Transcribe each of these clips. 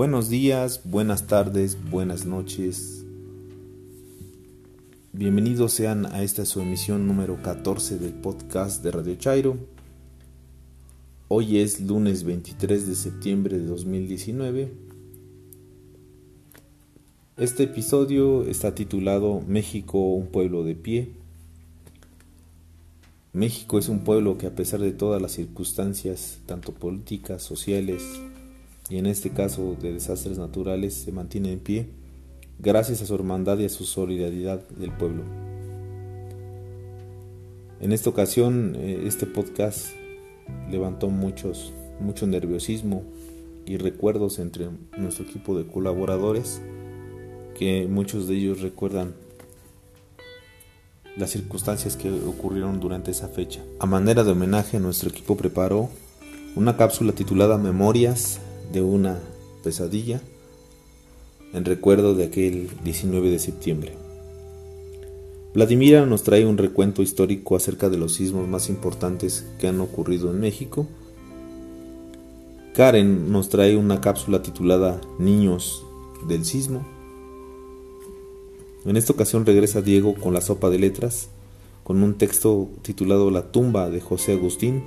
Buenos días, buenas tardes, buenas noches. Bienvenidos sean a esta su emisión número 14 del podcast de Radio Chairo. Hoy es lunes 23 de septiembre de 2019. Este episodio está titulado México, un pueblo de pie. México es un pueblo que a pesar de todas las circunstancias, tanto políticas, sociales, y en este caso de desastres naturales se mantiene en pie gracias a su hermandad y a su solidaridad del pueblo. En esta ocasión eh, este podcast levantó muchos, mucho nerviosismo y recuerdos entre nuestro equipo de colaboradores que muchos de ellos recuerdan las circunstancias que ocurrieron durante esa fecha. A manera de homenaje nuestro equipo preparó una cápsula titulada Memorias de una pesadilla en recuerdo de aquel 19 de septiembre. Vladimira nos trae un recuento histórico acerca de los sismos más importantes que han ocurrido en México. Karen nos trae una cápsula titulada Niños del Sismo. En esta ocasión regresa Diego con la sopa de letras, con un texto titulado La tumba de José Agustín,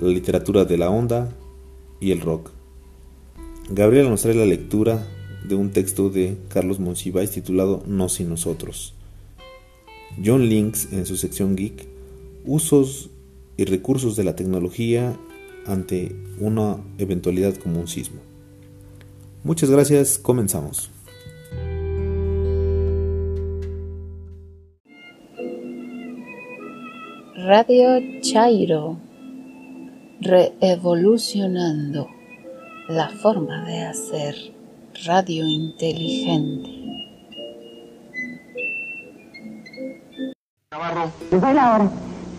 la literatura de la onda y el rock. Gabriela nos trae la lectura de un texto de Carlos Monsiváis titulado No sin nosotros. John Links en su sección Geek, usos y recursos de la tecnología ante una eventualidad como un sismo. Muchas gracias, comenzamos. Radio Chairo, reevolucionando la forma de hacer radio inteligente. Navarro. Doy la hora.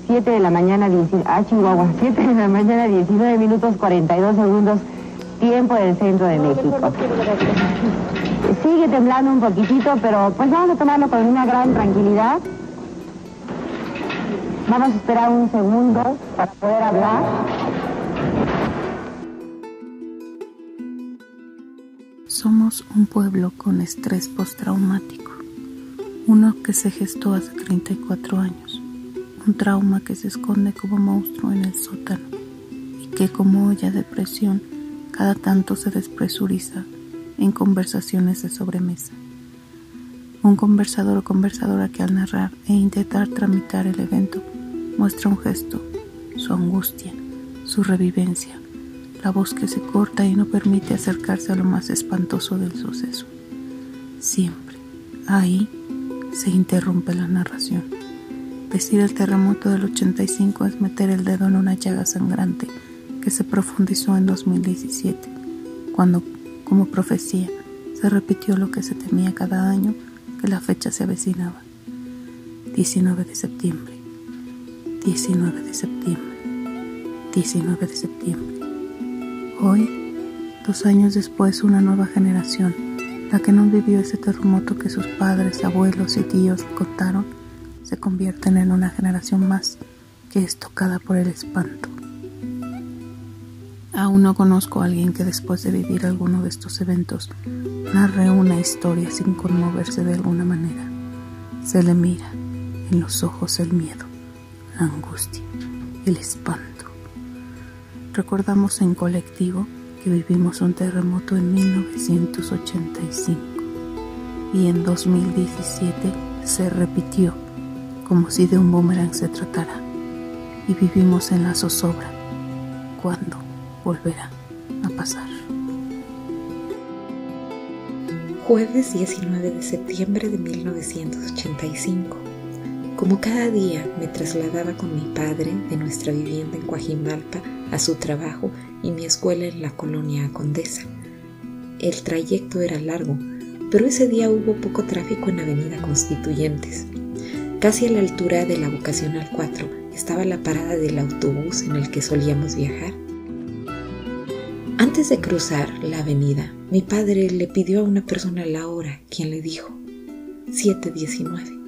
7 de la mañana, 10, ah, Chihuahua, 7 de la mañana, 19 minutos 42 segundos, tiempo del centro de México. Sigue temblando un poquitito, pero pues vamos a tomarlo con una gran tranquilidad. Vamos a esperar un segundo para poder hablar. Somos un pueblo con estrés postraumático, uno que se gestó hace 34 años, un trauma que se esconde como monstruo en el sótano y que como olla de presión cada tanto se despresuriza en conversaciones de sobremesa. Un conversador o conversadora que al narrar e intentar tramitar el evento muestra un gesto, su angustia, su revivencia, la voz que se corta y no permite acercarse a lo más espantoso del suceso. Siempre, ahí, se interrumpe la narración. Decir el terremoto del 85 es meter el dedo en una llaga sangrante que se profundizó en 2017, cuando, como profecía, se repitió lo que se temía cada año que la fecha se avecinaba. 19 de septiembre, 19 de septiembre, 19 de septiembre. Hoy, dos años después, una nueva generación, la que no vivió ese terremoto que sus padres, abuelos y tíos contaron, se convierten en una generación más que es tocada por el espanto. Aún no conozco a alguien que después de vivir alguno de estos eventos narre una historia sin conmoverse de alguna manera. Se le mira en los ojos el miedo, la angustia, el espanto recordamos en colectivo que vivimos un terremoto en 1985 y en 2017 se repitió como si de un boomerang se tratara y vivimos en la zozobra. ¿Cuándo volverá a pasar? Jueves 19 de septiembre de 1985. Como cada día me trasladaba con mi padre de nuestra vivienda en Coajimalpa a su trabajo y mi escuela en la colonia Condesa. El trayecto era largo, pero ese día hubo poco tráfico en Avenida Constituyentes. Casi a la altura de la Vocacional 4 estaba la parada del autobús en el que solíamos viajar. Antes de cruzar la avenida, mi padre le pidió a una persona la hora, quien le dijo 719.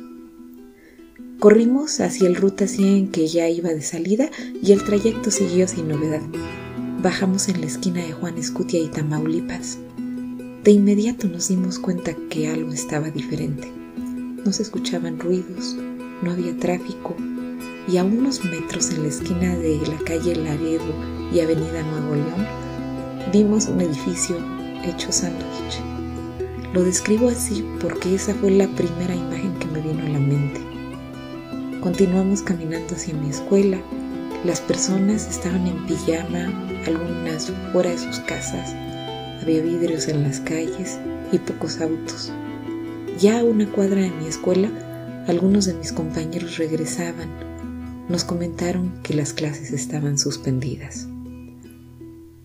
Corrimos hacia el Ruta 100 que ya iba de salida y el trayecto siguió sin novedad. Bajamos en la esquina de Juan Escutia y Tamaulipas. De inmediato nos dimos cuenta que algo estaba diferente. No se escuchaban ruidos, no había tráfico y a unos metros en la esquina de la calle Laredo y Avenida Nuevo León vimos un edificio hecho sándwich. Lo describo así porque esa fue la primera imagen que me vino a la mente. Continuamos caminando hacia mi escuela. Las personas estaban en pijama, algunas fuera de sus casas. Había vidrios en las calles y pocos autos. Ya a una cuadra de mi escuela, algunos de mis compañeros regresaban. Nos comentaron que las clases estaban suspendidas.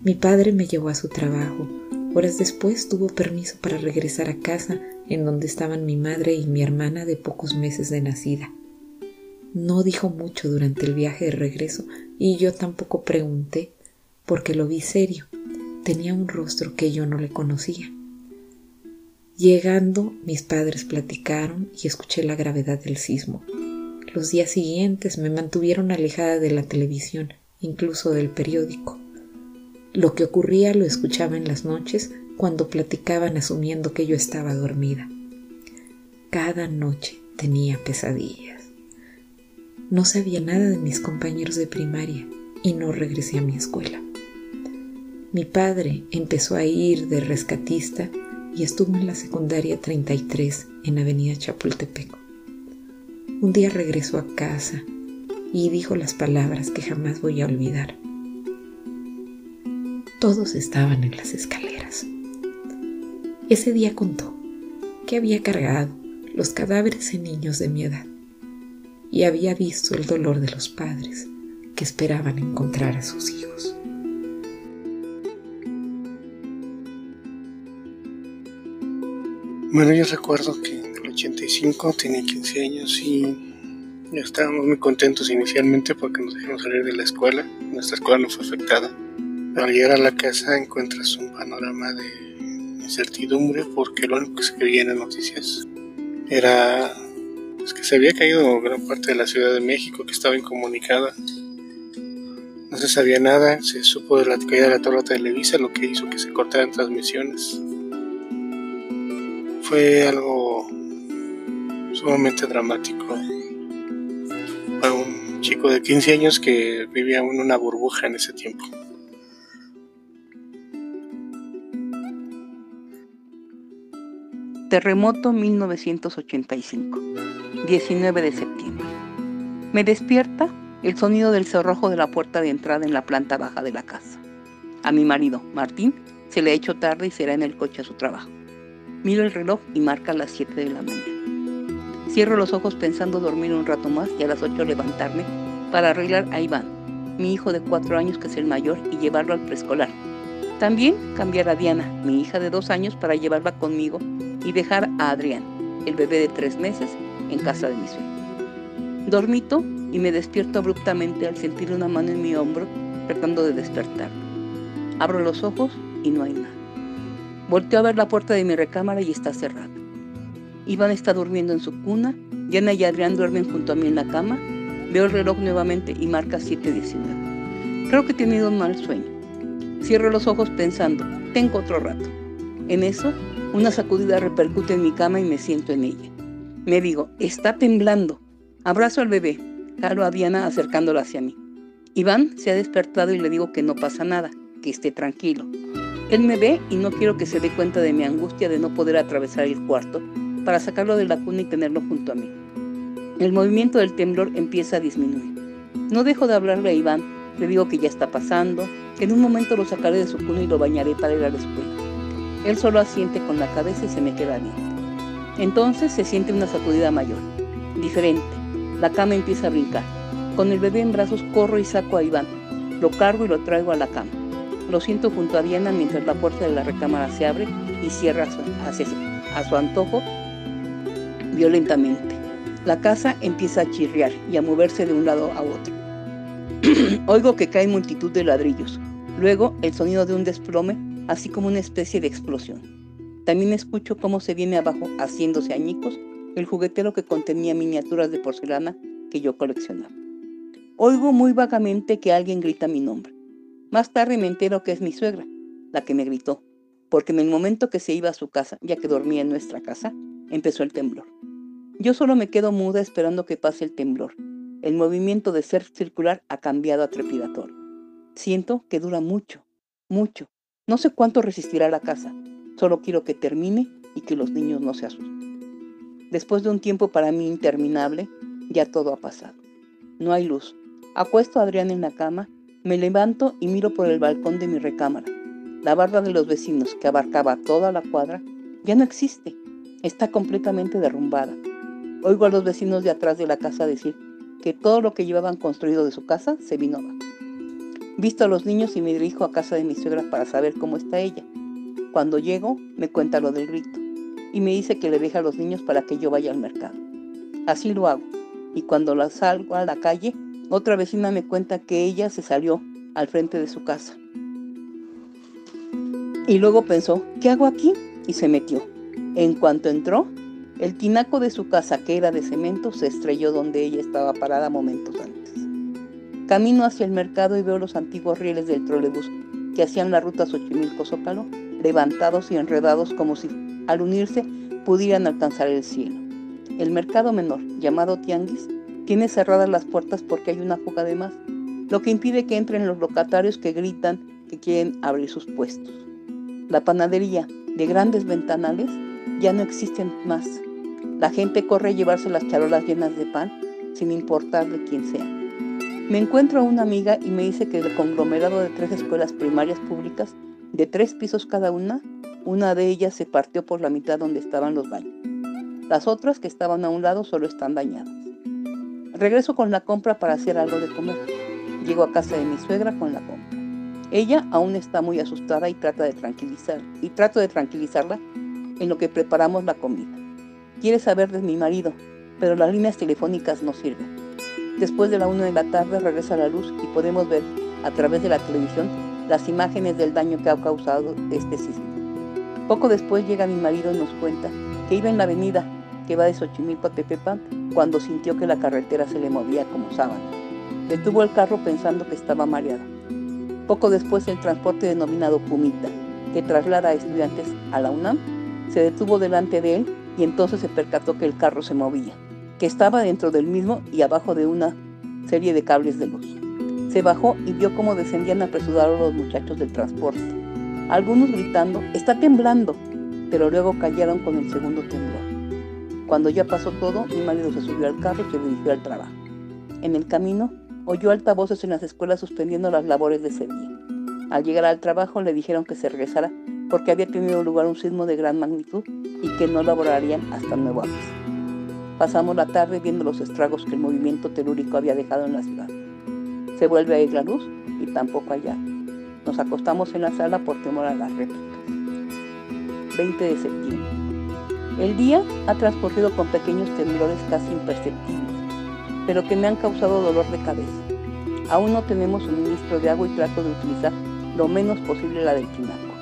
Mi padre me llevó a su trabajo. Horas después tuvo permiso para regresar a casa en donde estaban mi madre y mi hermana de pocos meses de nacida. No dijo mucho durante el viaje de regreso y yo tampoco pregunté porque lo vi serio. Tenía un rostro que yo no le conocía. Llegando, mis padres platicaron y escuché la gravedad del sismo. Los días siguientes me mantuvieron alejada de la televisión, incluso del periódico. Lo que ocurría lo escuchaba en las noches cuando platicaban asumiendo que yo estaba dormida. Cada noche tenía pesadillas. No sabía nada de mis compañeros de primaria y no regresé a mi escuela. Mi padre empezó a ir de rescatista y estuvo en la secundaria 33 en Avenida Chapultepec. Un día regresó a casa y dijo las palabras que jamás voy a olvidar. Todos estaban en las escaleras. Ese día contó que había cargado los cadáveres de niños de mi edad y había visto el dolor de los padres que esperaban encontrar a sus hijos. Bueno, yo recuerdo que en el 85 tenía 15 años y estábamos muy contentos inicialmente porque nos dejaron salir de la escuela. Nuestra escuela no fue afectada. Al llegar a la casa encuentras un panorama de incertidumbre porque lo único que se creía en las noticias era que se había caído gran parte de la Ciudad de México, que estaba incomunicada. No se sabía nada, se supo de la caída de la Torre Televisa, lo que hizo que se cortaran transmisiones. Fue algo sumamente dramático para un chico de 15 años que vivía en una burbuja en ese tiempo. Terremoto 1985, 19 de septiembre. Me despierta el sonido del cerrojo de la puerta de entrada en la planta baja de la casa. A mi marido, Martín, se le ha hecho tarde y será en el coche a su trabajo. Miro el reloj y marca las 7 de la mañana. Cierro los ojos pensando dormir un rato más y a las 8 levantarme para arreglar a Iván, mi hijo de 4 años que es el mayor, y llevarlo al preescolar. También cambiar a Diana, mi hija de 2 años, para llevarla conmigo y dejar a Adrián, el bebé de tres meses, en casa de mi sueño. Dormito y me despierto abruptamente al sentir una mano en mi hombro tratando de despertar. Abro los ojos y no hay nada. Volteo a ver la puerta de mi recámara y está cerrada. Iván está durmiendo en su cuna, Diana y Adrián duermen junto a mí en la cama. Veo el reloj nuevamente y marca 7.19. Creo que he tenido un mal sueño. Cierro los ojos pensando, tengo otro rato. En eso una sacudida repercute en mi cama y me siento en ella. Me digo, está temblando. Abrazo al bebé, jalo a Diana acercándola hacia mí. Iván se ha despertado y le digo que no pasa nada, que esté tranquilo. Él me ve y no quiero que se dé cuenta de mi angustia de no poder atravesar el cuarto para sacarlo de la cuna y tenerlo junto a mí. El movimiento del temblor empieza a disminuir. No dejo de hablarle a Iván, le digo que ya está pasando, que en un momento lo sacaré de su cuna y lo bañaré para ir a la escuela. Él solo asiente con la cabeza y se me queda bien. Entonces se siente una sacudida mayor, diferente. La cama empieza a brincar. Con el bebé en brazos corro y saco a Iván. Lo cargo y lo traigo a la cama. Lo siento junto a Diana mientras la puerta de la recámara se abre y cierra a su, a su antojo violentamente. La casa empieza a chirriar y a moverse de un lado a otro. Oigo que cae multitud de ladrillos. Luego el sonido de un desplome así como una especie de explosión. También escucho cómo se viene abajo, haciéndose añicos, el juguetero que contenía miniaturas de porcelana que yo coleccionaba. Oigo muy vagamente que alguien grita mi nombre. Más tarde me entero que es mi suegra, la que me gritó, porque en el momento que se iba a su casa, ya que dormía en nuestra casa, empezó el temblor. Yo solo me quedo muda esperando que pase el temblor. El movimiento de ser circular ha cambiado a trepidatorio. Siento que dura mucho, mucho. No sé cuánto resistirá la casa. Solo quiero que termine y que los niños no se asusten. Después de un tiempo para mí interminable, ya todo ha pasado. No hay luz. Acuesto a Adrián en la cama, me levanto y miro por el balcón de mi recámara. La barda de los vecinos, que abarcaba toda la cuadra, ya no existe. Está completamente derrumbada. Oigo a los vecinos de atrás de la casa decir que todo lo que llevaban construido de su casa se vino abajo. Visto a los niños y me dirijo a casa de mi suegra para saber cómo está ella. Cuando llego, me cuenta lo del grito y me dice que le deja a los niños para que yo vaya al mercado. Así lo hago, y cuando la salgo a la calle, otra vecina me cuenta que ella se salió al frente de su casa. Y luego pensó, ¿qué hago aquí? Y se metió. En cuanto entró, el tinaco de su casa, que era de cemento, se estrelló donde ella estaba parada momentos antes. Camino hacia el mercado y veo los antiguos rieles del trolebús que hacían la ruta Xochimilco-Zócalo, levantados y enredados como si, al unirse, pudieran alcanzar el cielo. El mercado menor, llamado Tianguis, tiene cerradas las puertas porque hay una fuga de más, lo que impide que entren los locatarios que gritan que quieren abrir sus puestos. La panadería, de grandes ventanales, ya no existen más. La gente corre a llevarse las charolas llenas de pan, sin importar de quién sea. Me encuentro a una amiga y me dice que el conglomerado de tres escuelas primarias públicas, de tres pisos cada una, una de ellas se partió por la mitad donde estaban los baños. Las otras que estaban a un lado solo están dañadas. Regreso con la compra para hacer algo de comer. Llego a casa de mi suegra con la compra. Ella aún está muy asustada y trata de tranquilizar y trato de tranquilizarla en lo que preparamos la comida. Quiere saber de mi marido, pero las líneas telefónicas no sirven. Después de la una de la tarde regresa la luz y podemos ver a través de la televisión las imágenes del daño que ha causado este sismo. Poco después llega mi marido y nos cuenta que iba en la avenida que va de Xochimilco a Tepepan cuando sintió que la carretera se le movía como sábana. Detuvo el carro pensando que estaba mareado. Poco después el transporte denominado Pumita, que traslada a estudiantes a la UNAM, se detuvo delante de él y entonces se percató que el carro se movía que estaba dentro del mismo y abajo de una serie de cables de luz. Se bajó y vio cómo descendían apresurados los muchachos del transporte, algunos gritando, está temblando, pero luego cayeron con el segundo temblor. Cuando ya pasó todo, mi marido se subió al carro y se dirigió al trabajo. En el camino, oyó altavoces en las escuelas suspendiendo las labores de ese día. Al llegar al trabajo le dijeron que se regresara porque había tenido lugar un sismo de gran magnitud y que no laborarían hasta nuevo aviso. Pasamos la tarde viendo los estragos que el movimiento telúrico había dejado en la ciudad. Se vuelve a ir la luz y tampoco allá. Nos acostamos en la sala por temor a las réplicas. 20 de septiembre. El día ha transcurrido con pequeños temblores casi imperceptibles, pero que me han causado dolor de cabeza. Aún no tenemos suministro de agua y trato de utilizar lo menos posible la del tinaco.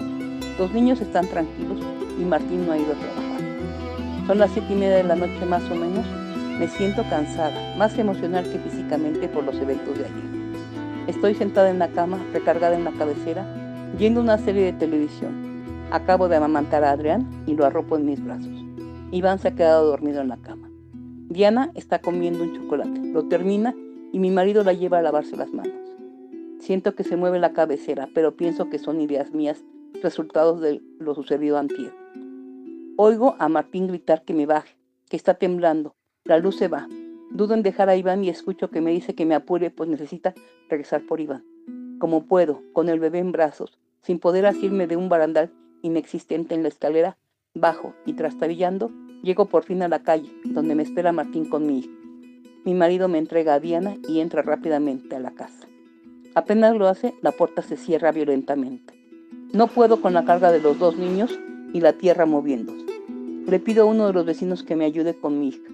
Los niños están tranquilos y Martín no ha ido a trabajar. Son las siete y media de la noche más o menos. Me siento cansada, más emocional que físicamente por los eventos de ayer. Estoy sentada en la cama, recargada en la cabecera, viendo una serie de televisión. Acabo de amamantar a Adrián y lo arropo en mis brazos. Iván se ha quedado dormido en la cama. Diana está comiendo un chocolate. Lo termina y mi marido la lleva a lavarse las manos. Siento que se mueve la cabecera, pero pienso que son ideas mías, resultados de lo sucedido antier. Oigo a Martín gritar que me baje, que está temblando. La luz se va. Dudo en dejar a Iván y escucho que me dice que me apure, pues necesita regresar por Iván. Como puedo, con el bebé en brazos, sin poder asirme de un barandal inexistente en la escalera, bajo y trastabillando, llego por fin a la calle, donde me espera Martín con mi hija. Mi marido me entrega a Diana y entra rápidamente a la casa. Apenas lo hace, la puerta se cierra violentamente. No puedo con la carga de los dos niños y la tierra moviéndose. Le pido a uno de los vecinos que me ayude con mi hija.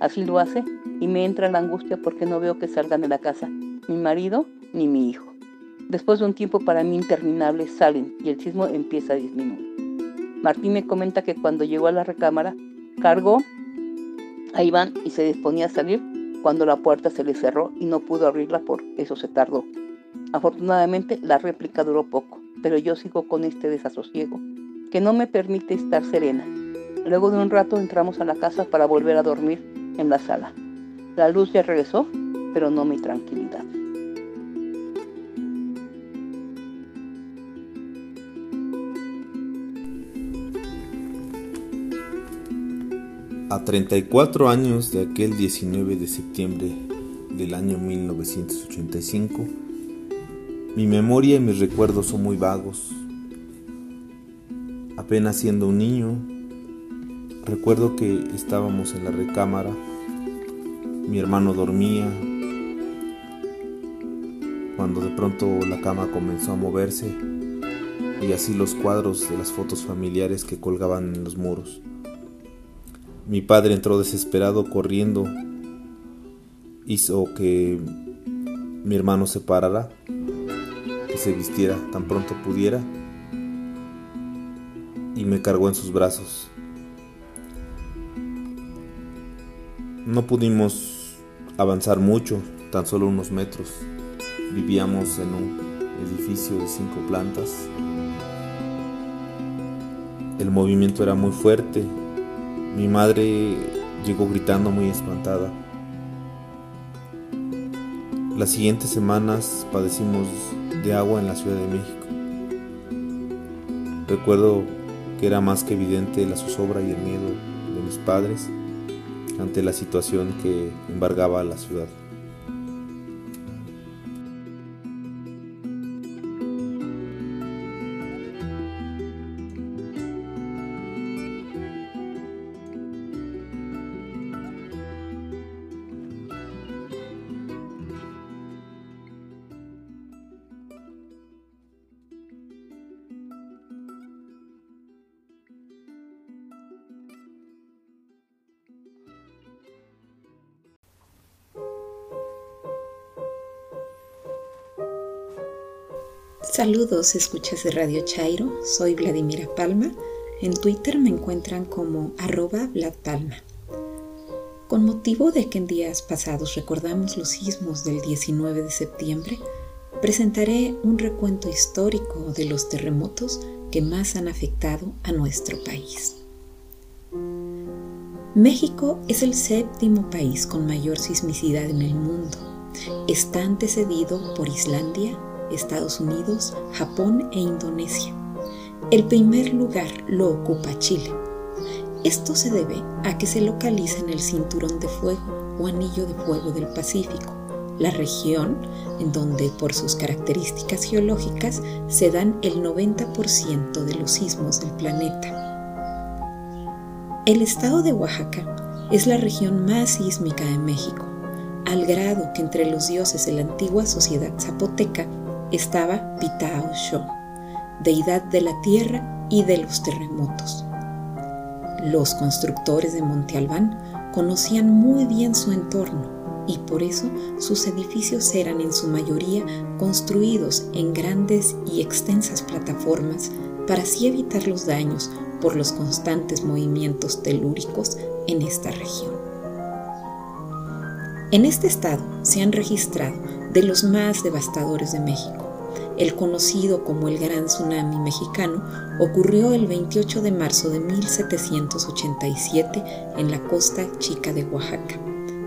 Así lo hace y me entra la angustia porque no veo que salgan de la casa mi marido ni mi hijo. Después de un tiempo para mí interminable salen y el sismo empieza a disminuir. Martín me comenta que cuando llegó a la recámara cargó a Iván y se disponía a salir cuando la puerta se le cerró y no pudo abrirla por eso se tardó. Afortunadamente la réplica duró poco, pero yo sigo con este desasosiego, que no me permite estar serena. Luego de un rato entramos a la casa para volver a dormir en la sala. La luz ya regresó, pero no mi tranquilidad. A 34 años de aquel 19 de septiembre del año 1985, mi memoria y mis recuerdos son muy vagos. Apenas siendo un niño, recuerdo que estábamos en la recámara, mi hermano dormía, cuando de pronto la cama comenzó a moverse y así los cuadros de las fotos familiares que colgaban en los muros. Mi padre entró desesperado corriendo, hizo que mi hermano se parara, que se vistiera tan pronto pudiera y me cargó en sus brazos. No pudimos avanzar mucho, tan solo unos metros. Vivíamos en un edificio de cinco plantas. El movimiento era muy fuerte mi madre llegó gritando muy espantada. Las siguientes semanas padecimos de agua en la Ciudad de México. Recuerdo que era más que evidente la zozobra y el miedo de mis padres ante la situación que embargaba a la ciudad. Saludos, escuchas de Radio Chairo, soy Vladimira Palma. En Twitter me encuentran como arroba. Con motivo de que en días pasados recordamos los sismos del 19 de septiembre, presentaré un recuento histórico de los terremotos que más han afectado a nuestro país. México es el séptimo país con mayor sismicidad en el mundo. Está antecedido por Islandia, Estados Unidos, Japón e Indonesia. El primer lugar lo ocupa Chile. Esto se debe a que se localiza en el cinturón de fuego o anillo de fuego del Pacífico, la región en donde por sus características geológicas se dan el 90% de los sismos del planeta. El estado de Oaxaca es la región más sísmica de México, al grado que entre los dioses de la antigua sociedad zapoteca estaba Pitao deidad de la tierra y de los terremotos. Los constructores de Monte Albán conocían muy bien su entorno y por eso sus edificios eran en su mayoría construidos en grandes y extensas plataformas para así evitar los daños por los constantes movimientos telúricos en esta región. En este estado se han registrado de los más devastadores de México, el conocido como el Gran Tsunami Mexicano, ocurrió el 28 de marzo de 1787 en la costa chica de Oaxaca.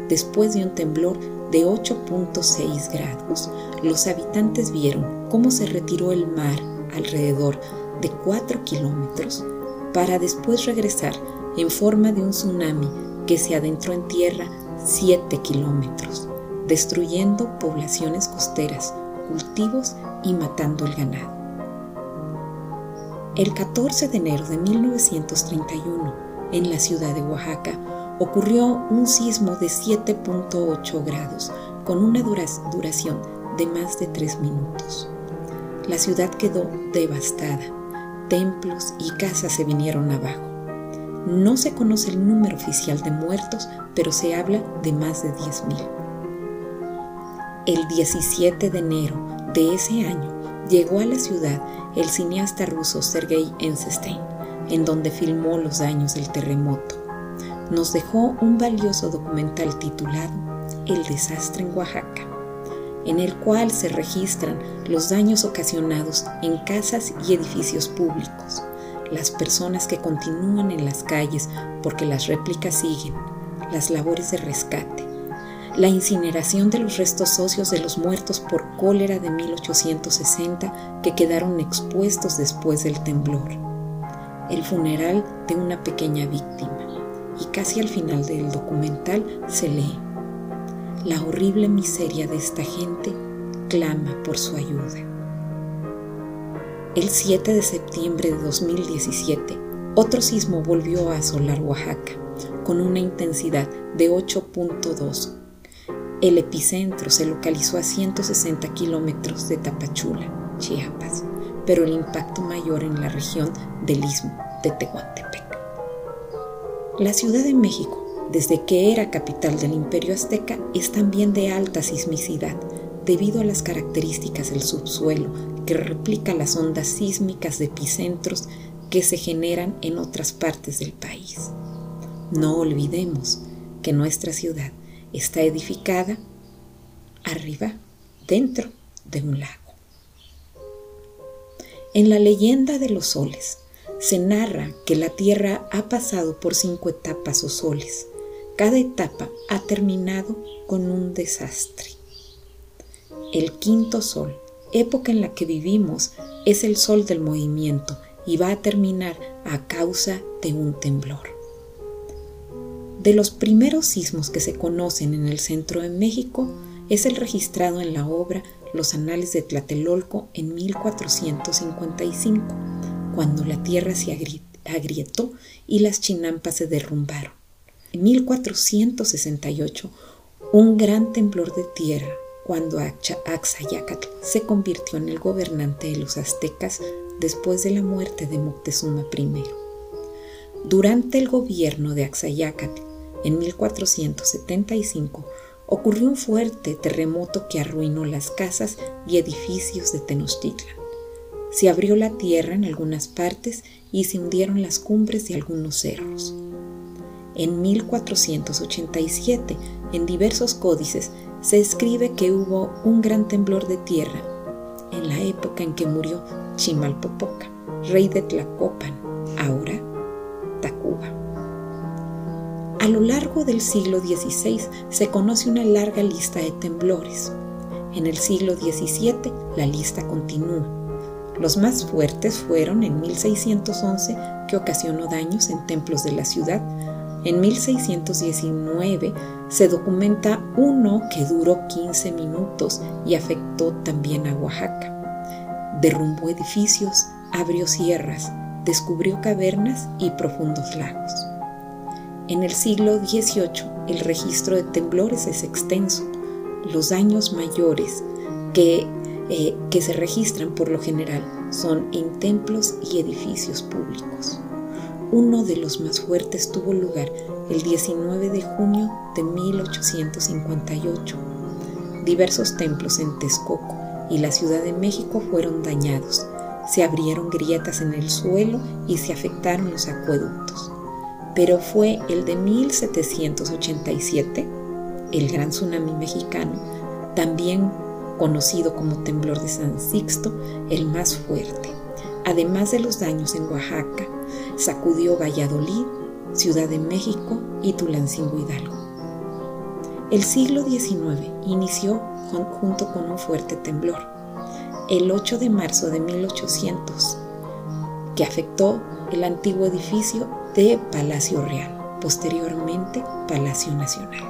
Después de un temblor de 8.6 grados, los habitantes vieron cómo se retiró el mar alrededor de 4 kilómetros para después regresar en forma de un tsunami que se adentró en tierra 7 kilómetros, destruyendo poblaciones costeras, cultivos y matando el ganado. El 14 de enero de 1931, en la ciudad de Oaxaca, ocurrió un sismo de 7.8 grados con una duración de más de 3 minutos. La ciudad quedó devastada, templos y casas se vinieron abajo. No se conoce el número oficial de muertos, pero se habla de más de 10.000. El 17 de enero de ese año llegó a la ciudad el cineasta ruso Sergei Eisenstein, en donde filmó los daños del terremoto. Nos dejó un valioso documental titulado El desastre en Oaxaca. en el cual se registran los daños ocasionados en casas y edificios públicos, las personas que continúan en las calles porque las réplicas siguen, las labores de rescate, la incineración de los restos óseos de los muertos por cólera de 1860 que quedaron expuestos después del temblor, el funeral de una pequeña víctima y casi al final del documental se lee, la horrible miseria de esta gente clama por su ayuda. El 7 de septiembre de 2017, otro sismo volvió a asolar Oaxaca con una intensidad de 8.2. El epicentro se localizó a 160 kilómetros de Tapachula, Chiapas, pero el impacto mayor en la región del istmo de Tehuantepec. La Ciudad de México, desde que era capital del Imperio Azteca, es también de alta sismicidad, debido a las características del subsuelo que replica las ondas sísmicas de epicentros que se generan en otras partes del país. No olvidemos que nuestra ciudad está edificada arriba, dentro de un lago. En la leyenda de los soles, se narra que la Tierra ha pasado por cinco etapas o soles. Cada etapa ha terminado con un desastre. El quinto sol, época en la que vivimos, es el sol del movimiento y va a terminar a causa de un temblor. De los primeros sismos que se conocen en el centro de México es el registrado en la obra Los Anales de Tlatelolco en 1455 cuando la tierra se agrietó y las chinampas se derrumbaron. En 1468, un gran temblor de tierra, cuando Axayacatl se convirtió en el gobernante de los aztecas después de la muerte de Moctezuma I. Durante el gobierno de Axayacatl, en 1475, ocurrió un fuerte terremoto que arruinó las casas y edificios de Tenochtitlan. Se abrió la tierra en algunas partes y se hundieron las cumbres de algunos cerros. En 1487, en diversos códices, se escribe que hubo un gran temblor de tierra en la época en que murió Chimalpopoca, rey de Tlacopan, A lo largo del siglo XVI se conoce una larga lista de temblores. En el siglo XVII la lista continúa los más fuertes fueron en 1611, que ocasionó daños en templos de la ciudad. En 1619 se documenta uno que duró 15 minutos y afectó también a Oaxaca. Derrumbó edificios, abrió sierras, descubrió cavernas y profundos lagos. En el siglo XVIII el registro de temblores es extenso. Los daños mayores que eh, que se registran por lo general son en templos y edificios públicos. Uno de los más fuertes tuvo lugar el 19 de junio de 1858. Diversos templos en Texcoco y la Ciudad de México fueron dañados. Se abrieron grietas en el suelo y se afectaron los acueductos. Pero fue el de 1787, el gran tsunami mexicano, también conocido como temblor de San Sixto, el más fuerte. Además de los daños en Oaxaca, sacudió Valladolid, Ciudad de México y Tulancingo Hidalgo. El siglo XIX inició junto con un fuerte temblor, el 8 de marzo de 1800, que afectó el antiguo edificio de Palacio Real, posteriormente Palacio Nacional.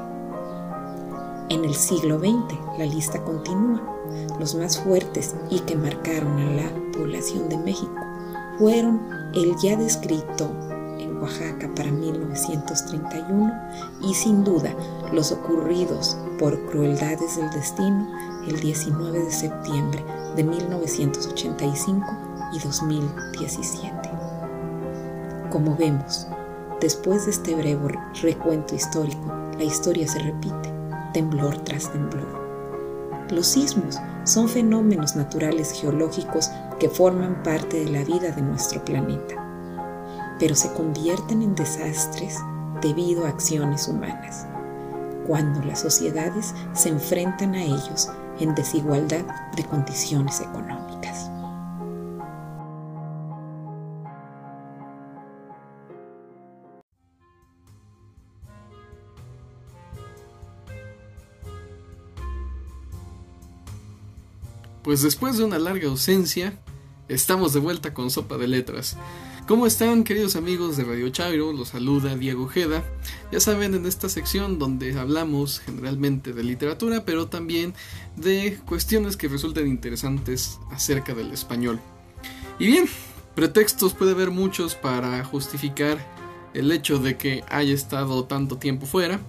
En el siglo XX la lista continúa. Los más fuertes y que marcaron a la población de México fueron el ya descrito en Oaxaca para 1931 y sin duda los ocurridos por crueldades del destino el 19 de septiembre de 1985 y 2017. Como vemos, después de este breve recuento histórico, la historia se repite temblor tras temblor. Los sismos son fenómenos naturales geológicos que forman parte de la vida de nuestro planeta, pero se convierten en desastres debido a acciones humanas. Cuando las sociedades se enfrentan a ellos, en desigualdad de condiciones económicas. Pues después de una larga ausencia, estamos de vuelta con Sopa de Letras. ¿Cómo están queridos amigos de Radio Chairo? Los saluda Diego Ojeda. Ya saben, en esta sección donde hablamos generalmente de literatura, pero también de cuestiones que resulten interesantes acerca del español. Y bien, pretextos puede haber muchos para justificar el hecho de que haya estado tanto tiempo fuera,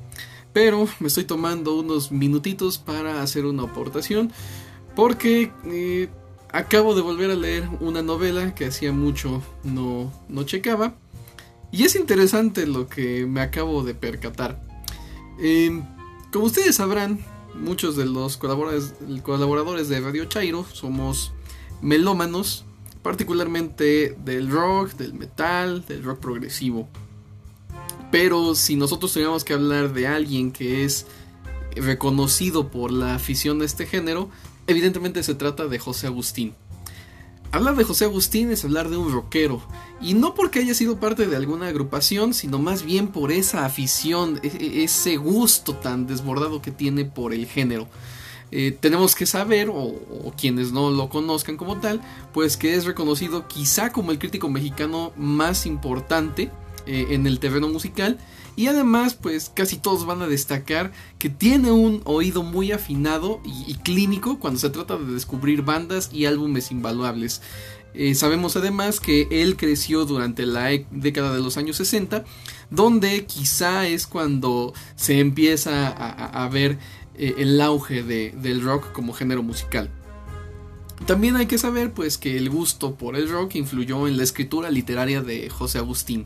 pero me estoy tomando unos minutitos para hacer una aportación porque eh, acabo de volver a leer una novela que hacía mucho no, no checaba. Y es interesante lo que me acabo de percatar. Em, como ustedes sabrán, muchos de los colaboradores, colaboradores de Radio Chairo somos melómanos, particularmente del rock, del metal, del rock progresivo. Pero si nosotros tuviéramos que hablar de alguien que es reconocido por la afición a este género, Evidentemente se trata de José Agustín. Hablar de José Agustín es hablar de un rockero, y no porque haya sido parte de alguna agrupación, sino más bien por esa afición, e, e, ese gusto tan desbordado que tiene por el género. Eh, tenemos que saber, o, quienes no lo conozcan como tal, pues que es reconocido quizá como el crítico mexicano más importante eh, en el terreno musical y además, pues casi todos van a destacar que tiene un oído muy afinado y, clínico cuando se trata de descubrir bandas y álbumes invaluables. Eh, sabemos además que él creció durante la e, década de los años 60, donde quizá es cuando se empieza a, ver eh, el auge del rock como género musical. También hay que saber pues que el gusto por el rock influyó en la escritura literaria de José Agustín.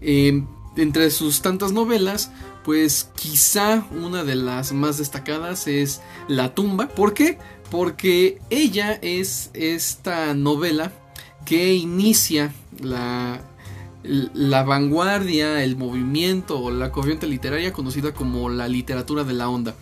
Eh, entre sus tantas novelas, pues quizá una de las más destacadas es La tumba. ¿Por qué? Porque ella es esta novela que inicia la, la vanguardia, el movimiento o la corriente literaria conocida como la literatura de la onda.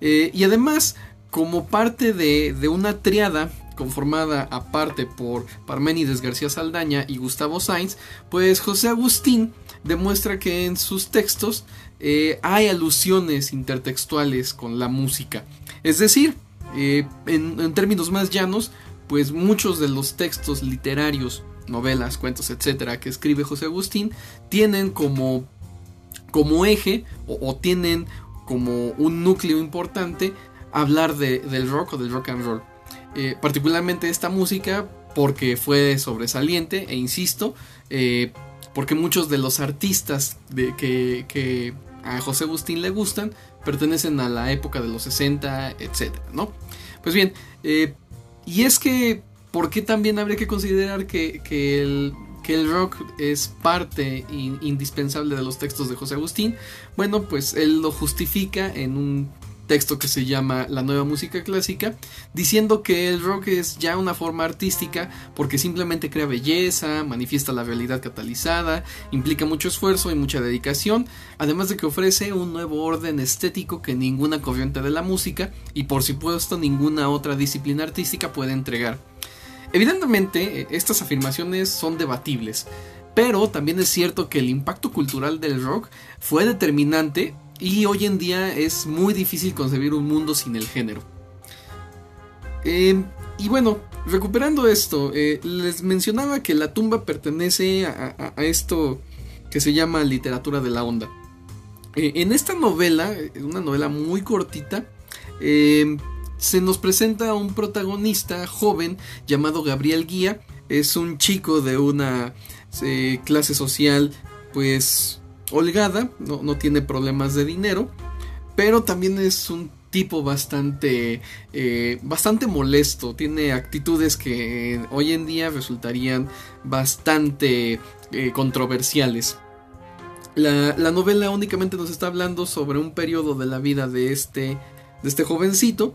Eh, y además, como parte de, de una triada conformada aparte por Parménides García Saldaña y Gustavo Sainz, pues José Agustín demuestra que en sus textos eh, hay alusiones intertextuales con la música. Es decir, eh, en, términos más llanos, pues muchos de los textos literarios, novelas, cuentos, etcétera, que escribe José Agustín, tienen como, como eje o, tienen como un núcleo importante hablar del rock o del rock and roll. Eh, particularmente esta música porque fue sobresaliente e insisto, porque muchos de los artistas de, que, a José Agustín le gustan pertenecen a la época de los 60, etcétera, ¿no? Pues bien, eh, y es que, ¿por qué también habría que considerar que, el, que el rock es parte indispensable de los textos de José Agustín? Bueno, pues él lo justifica en un texto que se llama La nueva música clásica, diciendo que el rock es ya una forma artística porque simplemente crea belleza, manifiesta la realidad catalizada, implica mucho esfuerzo y mucha dedicación, además de que ofrece un nuevo orden estético que ninguna corriente de la música y por supuesto ninguna otra disciplina artística puede entregar. Evidentemente, estas afirmaciones son debatibles, pero también es cierto que el impacto cultural del rock fue determinante y hoy en día es muy difícil concebir un mundo sin el género. Em, y bueno, recuperando esto, eh, les mencionaba que la tumba pertenece a, esto que se llama literatura de la onda. Eh, en esta novela, una novela muy cortita, em, se nos presenta un protagonista joven llamado Gabriel Guía. Es un chico de una eh, clase social pues holgada, no, tiene problemas de dinero, pero también es un tipo bastante, eh, bastante molesto, tiene actitudes que hoy en día resultarían bastante eh, controversiales. La, novela únicamente nos está hablando sobre un periodo de la vida de este, de este jovencito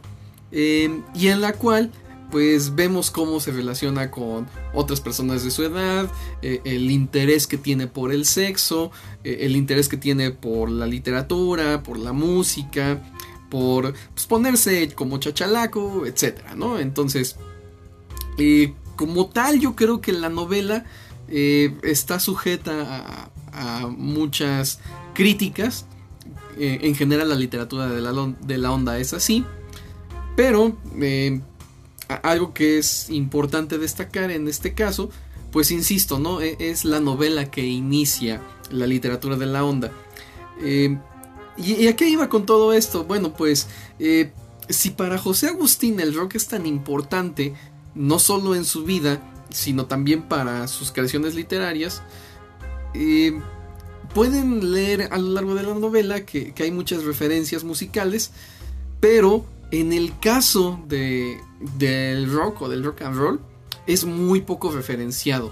eh, y en la cual pues vemos cómo se relaciona con otras personas de su edad, eh, el interés que tiene por el sexo, eh, el interés que tiene por la literatura, por la música, por pues, ponerse como chachalaco, etcétera, ¿no? Entonces, eh, como tal, yo creo que la novela está sujeta a, muchas críticas. En general, la literatura de la, de la onda es así. Pero algo que es importante destacar en este caso, pues insisto, ¿no? E, es la novela que inicia la literatura de la onda. ¿Y a qué iba con todo esto? Bueno, pues eh, si para José Agustín el rock es tan importante, no solo en su vida, sino también para sus creaciones literarias, eh, pueden leer a lo largo de la novela que, hay muchas referencias musicales, pero en el caso de, del rock o del rock and roll, es muy poco referenciado.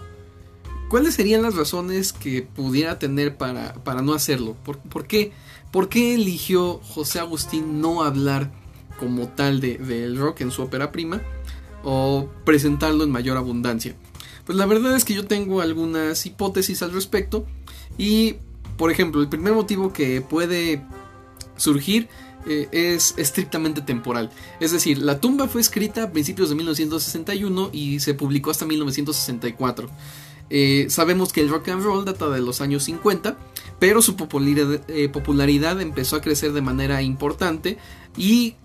¿Cuáles serían las razones que pudiera tener para, para no hacerlo? ¿Por, ¿Por, qué? ¿Por qué eligió José Agustín no hablar como tal del de, rock en su ópera prima o presentarlo en mayor abundancia? Pues la verdad es que yo tengo algunas hipótesis al respecto y, por ejemplo, el primer motivo que puede surgir eh, es estrictamente temporal. Es decir, la tumba fue escrita a principios de 1961 y se publicó hasta 1964. Eh, sabemos que el rock and roll data de los años 50, pero su eh, popularidad, empezó a crecer de manera importante y,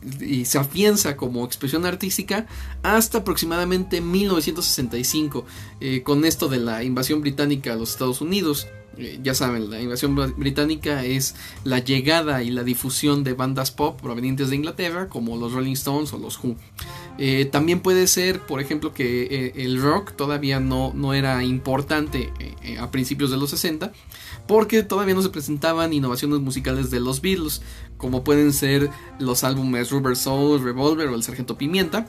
se afianza como expresión artística hasta aproximadamente 1965, eh, con esto de la invasión británica a los Estados Unidos. ya saben, la invasión británica es la llegada y la difusión de bandas pop provenientes de Inglaterra, como los Rolling Stones o los Who. Eh, también puede ser, por ejemplo, que eh, el rock todavía no, no era importante eh, a principios de los 60, porque todavía no se presentaban innovaciones musicales de los Beatles, como pueden ser los álbumes Rubber Soul, Revolver o El Sargento Pimienta.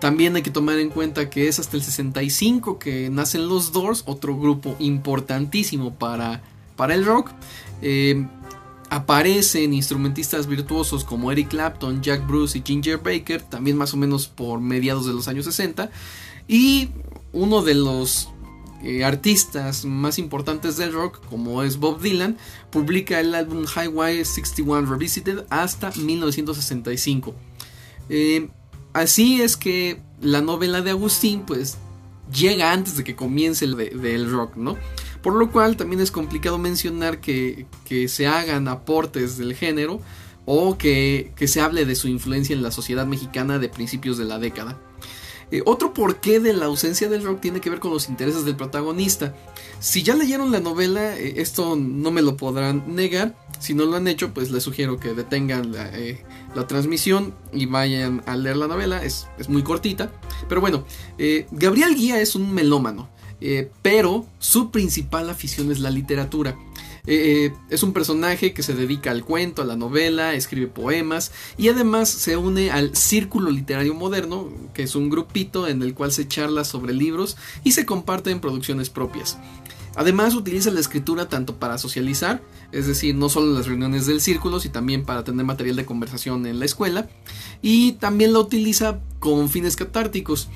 también hay que tomar en cuenta que es hasta el 65 que nacen los Doors, otro grupo importantísimo para, para el rock aparecen instrumentistas virtuosos como Eric Clapton, Jack Bruce y Ginger Baker, también más o menos por mediados de los años 60. Y uno de los eh, artistas más importantes del rock, como es Bob Dylan, publica el álbum Highway 61 Revisited hasta 1965. Eh, así es que la novela de Agustín, pues, llega antes de que comience el del rock, ¿no? Por lo cual también es complicado mencionar que, se hagan aportes del género o que, se hable de su influencia en la sociedad mexicana de principios de la década. Eh, otro porqué de la ausencia del rock tiene que ver con los intereses del protagonista. Si ya leyeron la novela, eh, esto no me lo podrán negar. Si no lo han hecho, pues les sugiero que detengan la, eh, transmisión y vayan a leer la novela. Es, es muy cortita. Pero bueno, Gabriel Guía es un melómano. Eh, pero su principal afición es la literatura. Eh, eh, es un personaje que se dedica al cuento, a la novela, escribe poemas y además se une al Círculo Literario Moderno, que es un grupito en el cual se charla sobre libros y se comparten producciones propias. Además utiliza la escritura tanto para socializar, es decir, no solo en las reuniones del círculo, sino también para tener material de conversación en la escuela, y también la utiliza con fines catárticos,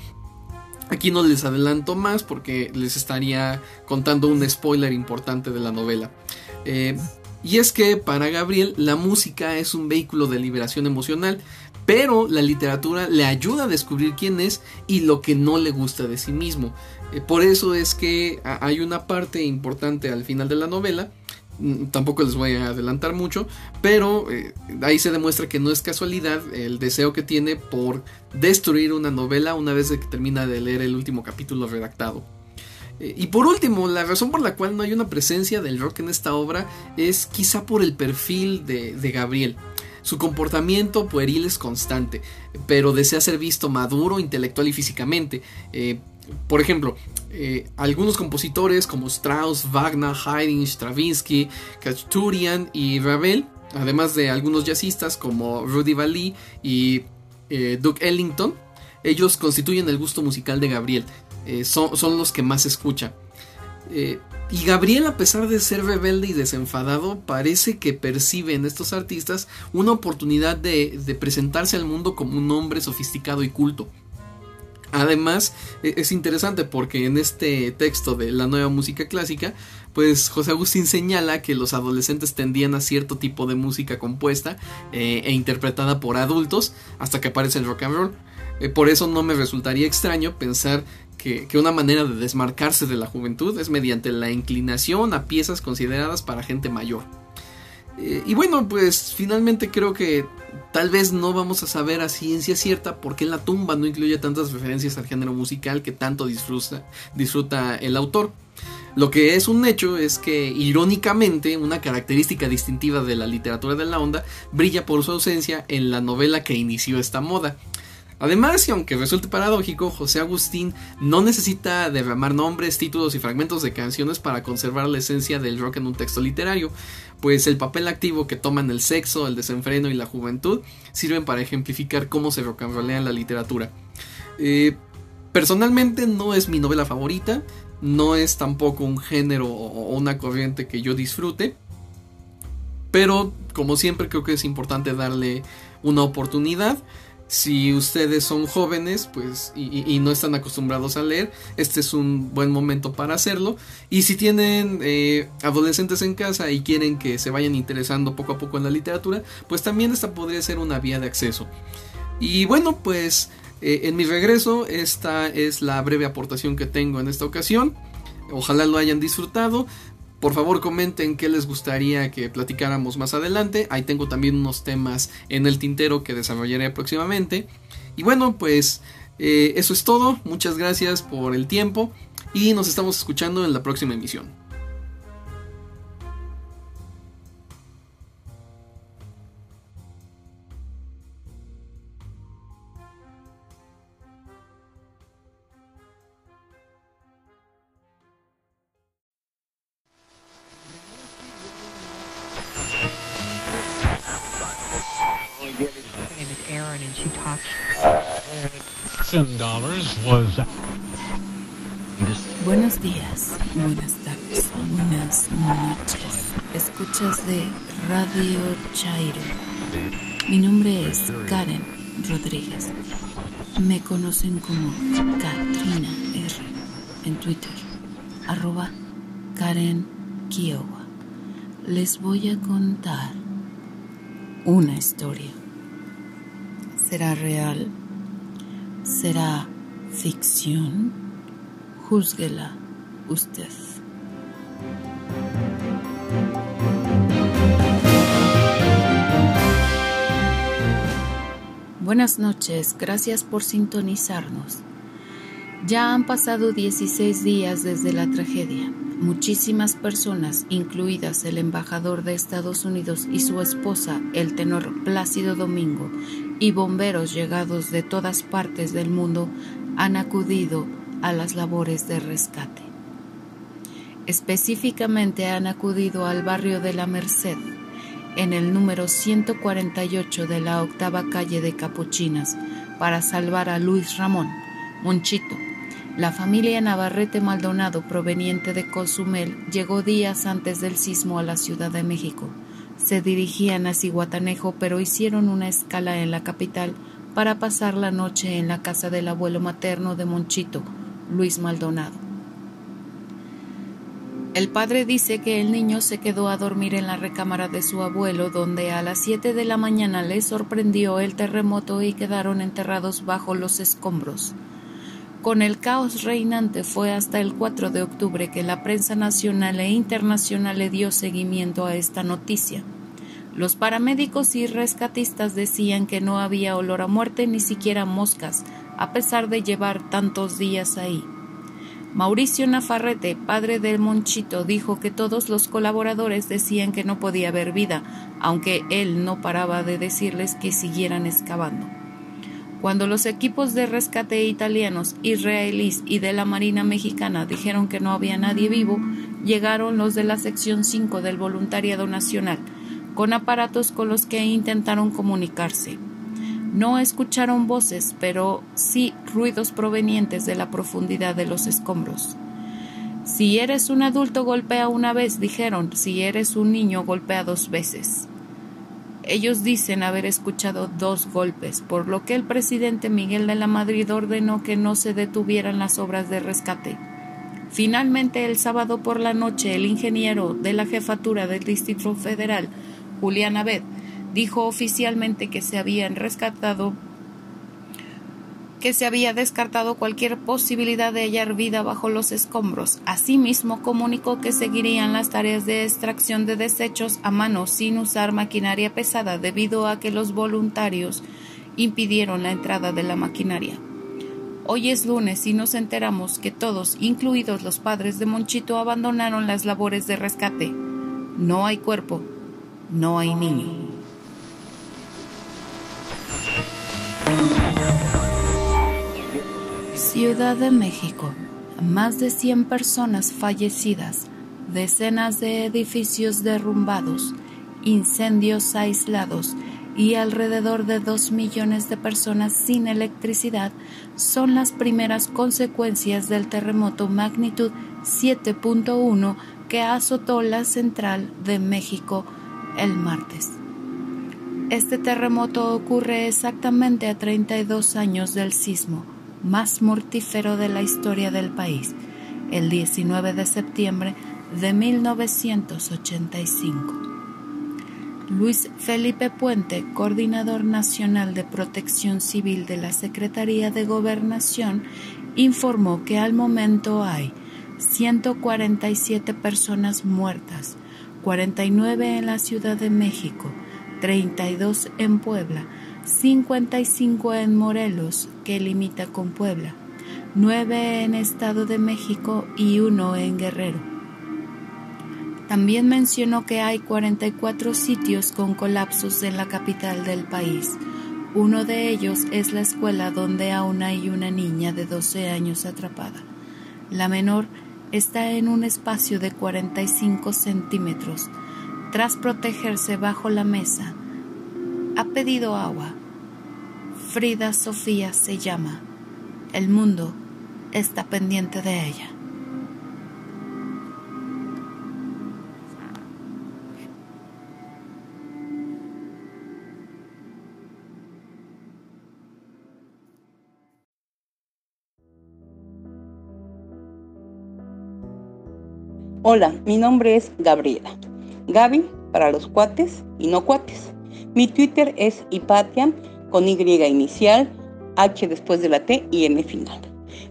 Aquí no les adelanto más porque les estaría contando un spoiler importante de la novela. Eh, y es que para Gabriel la música es un vehículo de liberación emocional, pero la literatura le ayuda a descubrir quién es y lo que no le gusta de sí mismo. Eh, por eso es que hay una parte importante al final de la novela tampoco les voy a adelantar mucho, pero eh, ahí se demuestra que no es casualidad el deseo que tiene por destruir una novela una vez que termina de leer el último capítulo redactado. Eh, y por último, la razón por la cual no hay una presencia del rock en esta obra es quizá por el perfil de, Gabriel. Su comportamiento pueril es constante, pero desea ser visto maduro intelectual y físicamente. Eh, por ejemplo, eh, algunos compositores como Strauss, Wagner, Haydn, Stravinsky, Kachurian y Ravel, además de algunos jazzistas como Rudy Vallee y eh, Duke Ellington, ellos constituyen el gusto musical de Gabriel, eh, son, los que más escucha. y Gabriel, a pesar de ser rebelde y desenfadado, parece que percibe en estos artistas una oportunidad de presentarse al mundo como un hombre sofisticado y culto. Además, e-, es interesante porque en este texto de la nueva música clásica, pues José Agustín señala que los adolescentes tendían a cierto tipo de música compuesta eh, e interpretada por adultos hasta que aparece el rock and roll. Eh, por eso no me resultaría extraño pensar que, una manera de desmarcarse de la juventud es mediante la inclinación a piezas consideradas para gente mayor. Eh, y bueno, pues finalmente creo que tal vez no vamos a saber a ciencia cierta por qué la tumba no incluye tantas referencias al género musical que tanto disfruta, disfruta el autor. Lo que es un hecho es que, irónicamente, una característica distintiva de la literatura de la onda brilla por su ausencia en la novela que inició esta moda. Además, y aunque resulte paradójico, José Agustín no necesita derramar nombres, títulos y fragmentos de canciones para conservar la esencia del rock en un texto literario, pues el papel activo que toman el sexo, el desenfreno y la juventud sirven para ejemplificar cómo se en la literatura. Eh, personalmente no es mi novela favorita, no es tampoco un género o una corriente que yo disfrute, pero como siempre creo que es importante darle una oportunidad. Si ustedes son jóvenes pues, y, no están acostumbrados a leer, este es un buen momento para hacerlo. Y si tienen eh, adolescentes en casa y quieren que se vayan interesando poco a poco en la literatura, pues también esta podría ser una vía de acceso. Y bueno, pues eh, en mi regreso, esta es la breve aportación que tengo en esta ocasión. Ojalá lo hayan disfrutado. Por favor comenten qué les gustaría que platicáramos más adelante. Ahí tengo también unos temas en el tintero que desarrollaré próximamente. Y bueno, pues eh, eso es todo. Muchas gracias por el tiempo y nos estamos escuchando en la próxima emisión. Buenos días, buenas tardes, buenas noches. Escuchas de Radio Chairo. Mi nombre es Karen Rodríguez. Me conocen como Katrina R en Twitter, arroba Karen Kiowa. Les voy a contar una historia. ¿Será real? ¿Será ficción? Júzguela usted. Buenas noches, gracias por sintonizarnos. Ya han pasado 16 días desde la tragedia. Muchísimas personas, incluidas el embajador de Estados Unidos y su esposa, el tenor Plácido Domingo, y bomberos llegados de todas partes del mundo han acudido a las labores de rescate. Específicamente han acudido al barrio de La Merced, en el número 148 de la octava calle de Capuchinas, para salvar a Luis Ramón, Monchito. La familia Navarrete Maldonado, proveniente de Cozumel, llegó días antes del sismo a la Ciudad de México se dirigían a Cihuatanejo, pero hicieron una escala en la capital para pasar la noche en la casa del abuelo materno de Monchito, Luis Maldonado. El padre dice que el niño se quedó a dormir en la recámara de su abuelo, donde a las siete de la mañana le sorprendió el terremoto y quedaron enterrados bajo los escombros. Con el caos reinante fue hasta el 4 de octubre que la prensa nacional e internacional le dio seguimiento a esta noticia. Los paramédicos y rescatistas decían que no había olor a muerte ni siquiera moscas, a pesar de llevar tantos días ahí. Mauricio Nafarrete, padre del Monchito, dijo que todos los colaboradores decían que no podía haber vida, aunque él no paraba de decirles que siguieran excavando. Cuando los equipos de rescate italianos, israelíes y de la Marina Mexicana dijeron que no había nadie vivo, llegaron los de la sección 5 del Voluntariado Nacional, con aparatos con los que intentaron comunicarse. No escucharon voces, pero sí ruidos provenientes de la profundidad de los escombros. Si eres un adulto golpea una vez, dijeron, si eres un niño golpea dos veces. Ellos dicen haber escuchado dos golpes, por lo que el presidente Miguel de la Madrid ordenó que no se detuvieran las obras de rescate. Finalmente, el sábado por la noche, el ingeniero de la jefatura del Distrito Federal, Julián Abed, dijo oficialmente que se habían rescatado que se había descartado cualquier posibilidad de hallar vida bajo los escombros. Asimismo, comunicó que seguirían las tareas de extracción de desechos a mano sin usar maquinaria pesada debido a que los voluntarios impidieron la entrada de la maquinaria. Hoy es lunes y nos enteramos que todos, incluidos los padres de Monchito, abandonaron las labores de rescate. No hay cuerpo, no hay niño. Ciudad de México. Más de 100 personas fallecidas, decenas de edificios derrumbados, incendios aislados y alrededor de 2 millones de personas sin electricidad son las primeras consecuencias del terremoto magnitud 7.1 que azotó la central de México el martes. Este terremoto ocurre exactamente a 32 años del sismo más mortífero de la historia del país, el 19 de septiembre de 1985. Luis Felipe Puente, coordinador nacional de protección civil de la Secretaría de Gobernación, informó que al momento hay 147 personas muertas, 49 en la Ciudad de México, 32 en Puebla, 55 en Morelos, que limita con Puebla, 9 en Estado de México y 1 en Guerrero. También mencionó que hay 44 sitios con colapsos en la capital del país. Uno de ellos es la escuela donde aún hay una niña de 12 años atrapada. La menor está en un espacio de 45 centímetros. Tras protegerse bajo la mesa, ha pedido agua. Frida Sofía se llama. El mundo está pendiente de ella. Hola, mi nombre es Gabriela. Gaby para los cuates y no cuates. Mi Twitter es Hipatia con Y inicial, H después de la T y M final.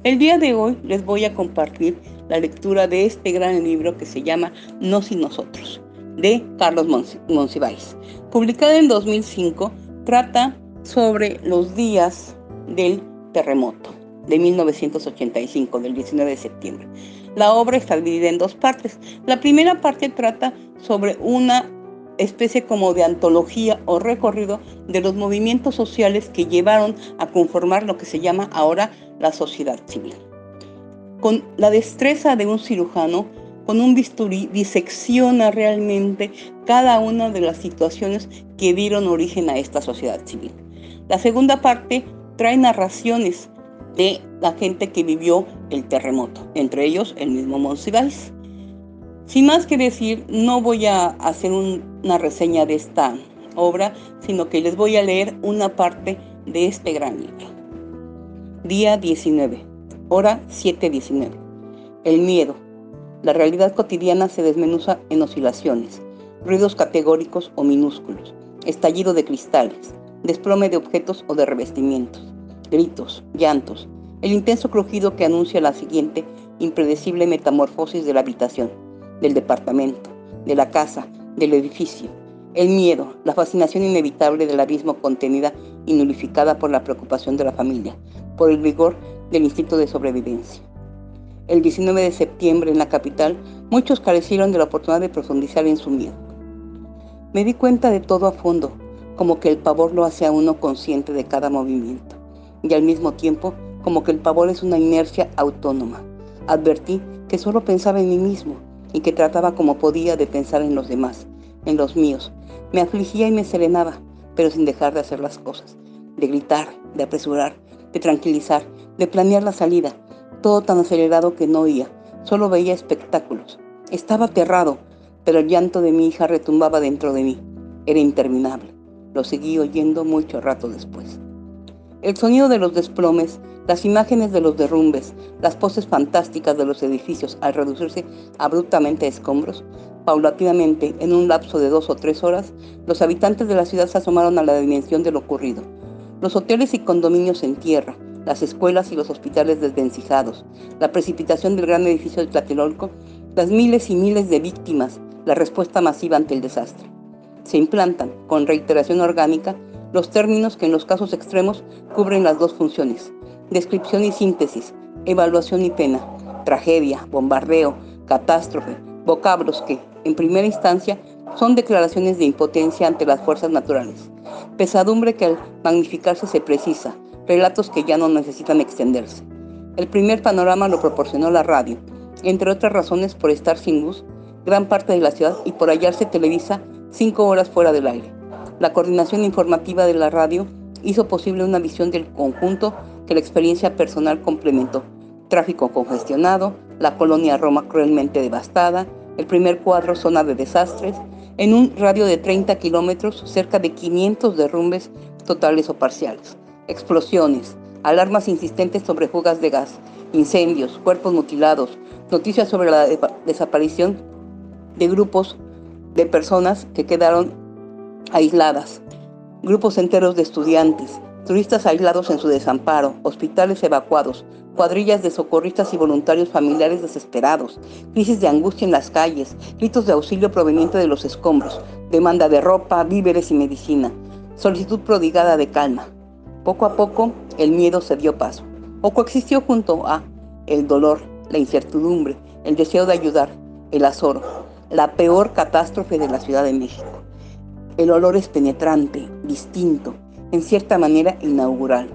El día de hoy les voy a compartir la lectura de este gran libro que se llama No sin nosotros, de Carlos Monsiváis. Publicado en 2005, trata sobre los días del terremoto de 1985, del 19 de septiembre. La obra está dividida en dos partes. La primera parte trata sobre una especie como de antología o recorrido de los movimientos sociales que llevaron a conformar lo que se llama ahora la sociedad civil. Con la destreza de un cirujano, con un bisturí, disecciona realmente cada una de las situaciones que dieron origen a esta sociedad civil. La segunda parte trae narraciones de la gente que vivió el terremoto, entre ellos el mismo Monsiváis. Sin más que decir, no voy a hacer una reseña de esta obra, sino que les voy a leer una parte de este gran libro. Día 19, hora 7.19. El miedo. La realidad cotidiana se desmenuza en oscilaciones, ruidos categóricos o minúsculos, estallido de cristales, desplome de objetos o de revestimientos, gritos, llantos, el intenso crujido que anuncia la siguiente impredecible metamorfosis de la habitación del departamento, de la casa, del edificio. El miedo, la fascinación inevitable del abismo contenida y nulificada por la preocupación de la familia, por el rigor del instinto de sobrevivencia. El 19 de septiembre en la capital, muchos carecieron de la oportunidad de profundizar en su miedo. Me di cuenta de todo a fondo, como que el pavor lo hace a uno consciente de cada movimiento, y al mismo tiempo como que el pavor es una inercia autónoma. Advertí que solo pensaba en mí mismo, y que trataba como podía de pensar en los demás, en los míos. Me afligía y me serenaba, pero sin dejar de hacer las cosas, de gritar, de apresurar, de tranquilizar, de planear la salida, todo tan acelerado que no oía, solo veía espectáculos. Estaba aterrado, pero el llanto de mi hija retumbaba dentro de mí. Era interminable. Lo seguí oyendo mucho rato después. El sonido de los desplomes, las imágenes de los derrumbes, las poses fantásticas de los edificios al reducirse abruptamente a escombros, paulatinamente, en un lapso de dos o tres horas, los habitantes de la ciudad se asomaron a la dimensión de lo ocurrido. Los hoteles y condominios en tierra, las escuelas y los hospitales desvencijados, la precipitación del gran edificio de Tlatelolco, las miles y miles de víctimas, la respuesta masiva ante el desastre. Se implantan, con reiteración orgánica, los términos que en los casos extremos cubren las dos funciones, descripción y síntesis, evaluación y pena, tragedia, bombardeo, catástrofe, vocablos que, en primera instancia, son declaraciones de impotencia ante las fuerzas naturales, pesadumbre que al magnificarse se precisa, relatos que ya no necesitan extenderse. El primer panorama lo proporcionó la radio, entre otras razones por estar sin luz gran parte de la ciudad y por hallarse Televisa cinco horas fuera del aire. La coordinación informativa de la radio hizo posible una visión del conjunto que la experiencia personal complementó. Tráfico congestionado, la colonia Roma cruelmente devastada, el primer cuadro zona de desastres, en un radio de 30 kilómetros, cerca de 500 derrumbes totales o parciales, explosiones, alarmas insistentes sobre fugas de gas, incendios, cuerpos mutilados, noticias sobre la desaparición de grupos de personas que quedaron aisladas, grupos enteros de estudiantes, turistas aislados en su desamparo, hospitales evacuados, cuadrillas de socorristas y voluntarios familiares desesperados, crisis de angustia en las calles, gritos de auxilio proveniente de los escombros, demanda de ropa, víveres y medicina, solicitud prodigada de calma. Poco a poco el miedo se dio paso, o coexistió junto a el dolor, la incertidumbre, el deseo de ayudar, el azoro, la peor catástrofe de la Ciudad de México. El olor es penetrante, distinto, en cierta manera inaugural.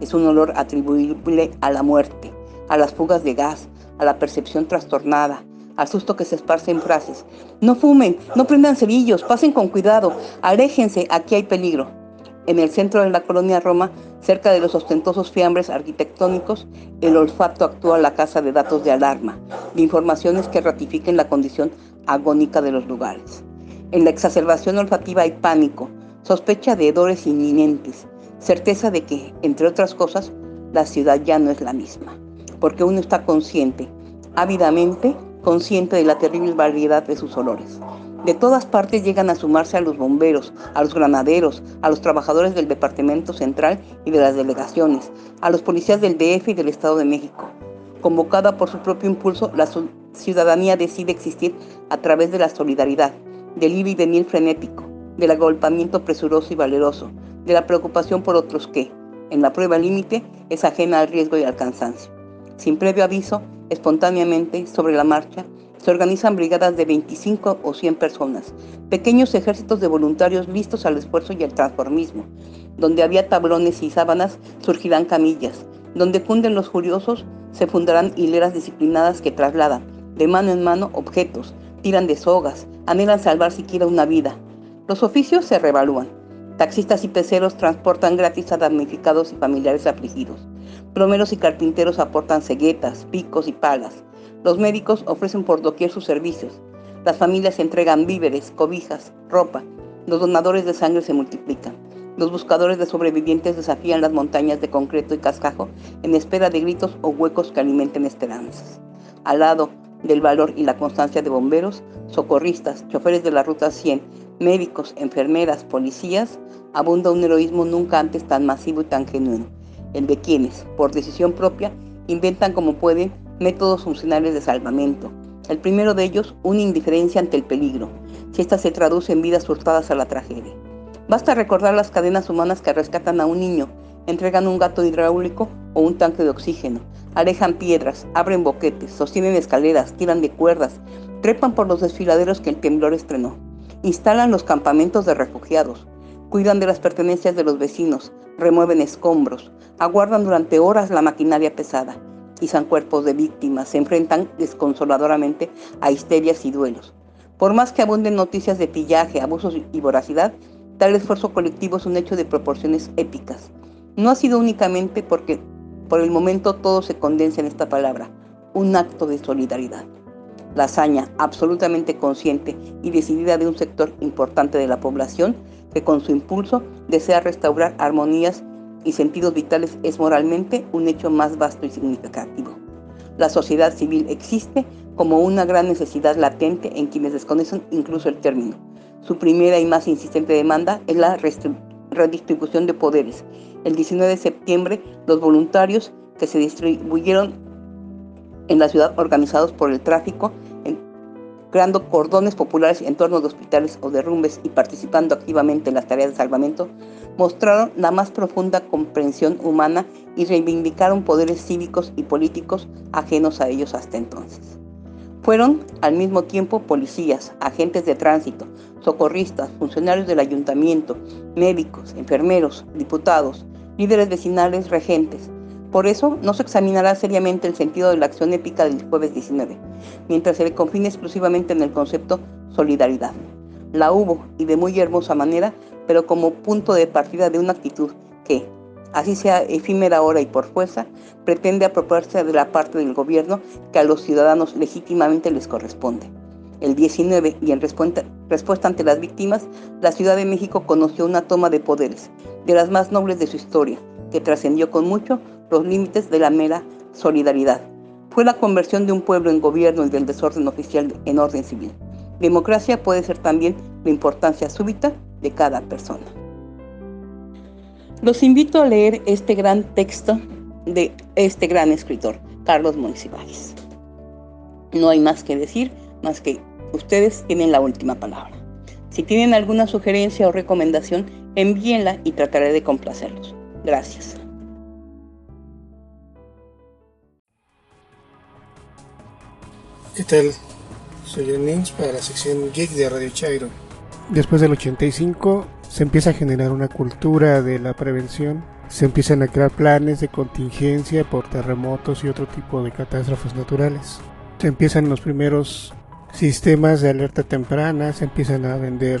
Es un olor atribuible a la muerte, a las fugas de gas, a la percepción trastornada, al susto que se esparce en frases. No fumen, no prendan cerillos, pasen con cuidado, aléjense, aquí hay peligro. En el centro de la colonia Roma, cerca de los ostentosos fiambres arquitectónicos, el olfato actúa la casa de datos de alarma, de informaciones que ratifiquen la condición agónica de los lugares. En la exacerbación olfativa hay pánico, sospecha de hedores inminentes, certeza de que, entre otras cosas, la ciudad ya no es la misma, porque uno está consciente, ávidamente consciente de la terrible variedad de sus olores. De todas partes llegan a sumarse a los bomberos, a los granaderos, a los trabajadores del Departamento Central y de las delegaciones, a los policías del DF y del Estado de México. Convocada por su propio impulso, la ciudadanía decide existir a través de la solidaridad, del ir y venir frenético, del agolpamiento presuroso y valeroso, de la preocupación por otros que, en la prueba límite, es ajena al riesgo y al cansancio. Sin previo aviso, espontáneamente, sobre la marcha, se organizan brigadas de 25 o 100 personas, pequeños ejércitos de voluntarios listos al esfuerzo y al transformismo. Donde había tablones y sábanas, surgirán camillas. Donde funden los furiosos, se fundarán hileras disciplinadas que trasladan, de mano en mano, objetos, tiran de sogas, anhelan salvar siquiera una vida. Los oficios se revalúan. Taxistas y peceros transportan gratis a damnificados y familiares afligidos. Plomeros y carpinteros aportan ceguetas, picos y palas. Los médicos ofrecen por doquier sus servicios. Las familias entregan víveres, cobijas, ropa. Los donadores de sangre se multiplican. Los buscadores de sobrevivientes desafían las montañas de concreto y cascajo en espera de gritos o huecos que alimenten esperanzas. Al lado del valor y la constancia de bomberos, socorristas, choferes de la Ruta 100, médicos, enfermeras, policías, abunda un heroísmo nunca antes tan masivo y tan genuino, el de quienes, por decisión propia, inventan como pueden métodos funcionales de salvamento. El primero de ellos, una indiferencia ante el peligro, si ésta se traduce en vidas hurtadas a la tragedia. Basta recordar las cadenas humanas que rescatan a un niño, entregan un gato hidráulico o un tanque de oxígeno, alejan piedras, abren boquetes, sostienen escaleras, tiran de cuerdas, trepan por los desfiladeros que el temblor estrenó, instalan los campamentos de refugiados, cuidan de las pertenencias de los vecinos, remueven escombros, aguardan durante horas la maquinaria pesada, izan cuerpos de víctimas, se enfrentan desconsoladoramente a histerias y duelos. Por más que abunden noticias de pillaje, abusos y voracidad, tal esfuerzo colectivo es un hecho de proporciones épicas. No ha sido únicamente porque por el momento todo se condensa en esta palabra, un acto de solidaridad. La hazaña absolutamente consciente y decidida de un sector importante de la población que con su impulso desea restaurar armonías y sentidos vitales es moralmente un hecho más vasto y significativo. La sociedad civil existe como una gran necesidad latente en quienes desconocen incluso el término. Su primera y más insistente demanda es la redistribución de poderes. El 19 de septiembre, los voluntarios que se distribuyeron en la ciudad organizados por el tráfico creando cordones populares en torno de hospitales o derrumbes y participando activamente en las tareas de salvamento, mostraron la más profunda comprensión humana y reivindicaron poderes cívicos y políticos ajenos a ellos hasta entonces. Fueron al mismo tiempo policías, agentes de tránsito, socorristas, funcionarios del ayuntamiento, médicos, enfermeros, diputados, líderes vecinales, regentes, por eso no se examinará seriamente el sentido de la acción épica del jueves 19, mientras se le confine exclusivamente en el concepto solidaridad. La hubo, y de muy hermosa manera, pero como punto de partida de una actitud que, así sea efímera ahora y por fuerza, pretende apropiarse de la parte del gobierno que a los ciudadanos legítimamente les corresponde. El 19 y en respuesta, respuesta ante las víctimas, la Ciudad de México conoció una toma de poderes, de las más nobles de su historia, que trascendió con mucho los límites de la mera solidaridad. Fue la conversión de un pueblo en gobierno y del desorden oficial en orden civil. Democracia puede ser también la importancia súbita de cada persona. Los invito a leer este gran texto de este gran escritor, Carlos Monsiváis. No hay más que decir, más que ustedes tienen la última palabra. Si tienen alguna sugerencia o recomendación, envíenla y trataré de complacerlos. Gracias. ¿Qué tal? Soy Nins para la sección Geek de Radio Chairo. Después del 85 se empieza a generar una cultura de la prevención, se empiezan a crear planes de contingencia por terremotos y otro tipo de catástrofes naturales. Se empiezan los primeros sistemas de alerta temprana, se empiezan a vender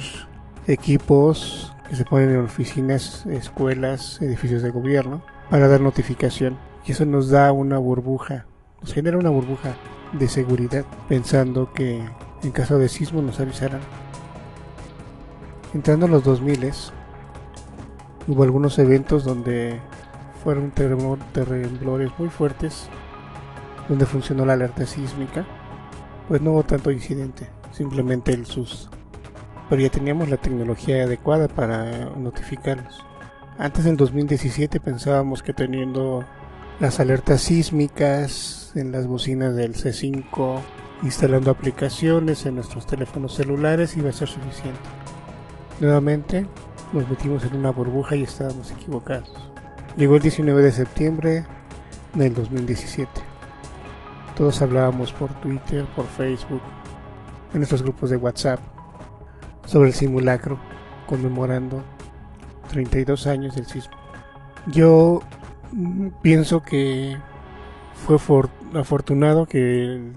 equipos que se ponen en oficinas, escuelas, edificios de gobierno para dar notificación. Y eso nos da una burbuja, nos genera una burbuja de seguridad, pensando que en caso de sismo nos avisarán. Entrando en los 2000 hubo algunos eventos donde fueron temblores muy fuertes, donde funcionó la alerta sísmica, pues no hubo tanto incidente, simplemente el SUS. Pero ya teníamos la tecnología adecuada para notificarnos. Antes del 2017 pensábamos que teniendo las alertas sísmicas, en las bocinas del C5, instalando aplicaciones en nuestros teléfonos celulares y va a ser suficiente. Nuevamente nos metimos en una burbuja y estábamos equivocados. Llegó el 19 de septiembre del 2017. Todos hablábamos por Twitter, por Facebook, en nuestros grupos de WhatsApp, sobre el simulacro, conmemorando 32 años del sismo. Yo mm, pienso que fue afortunado que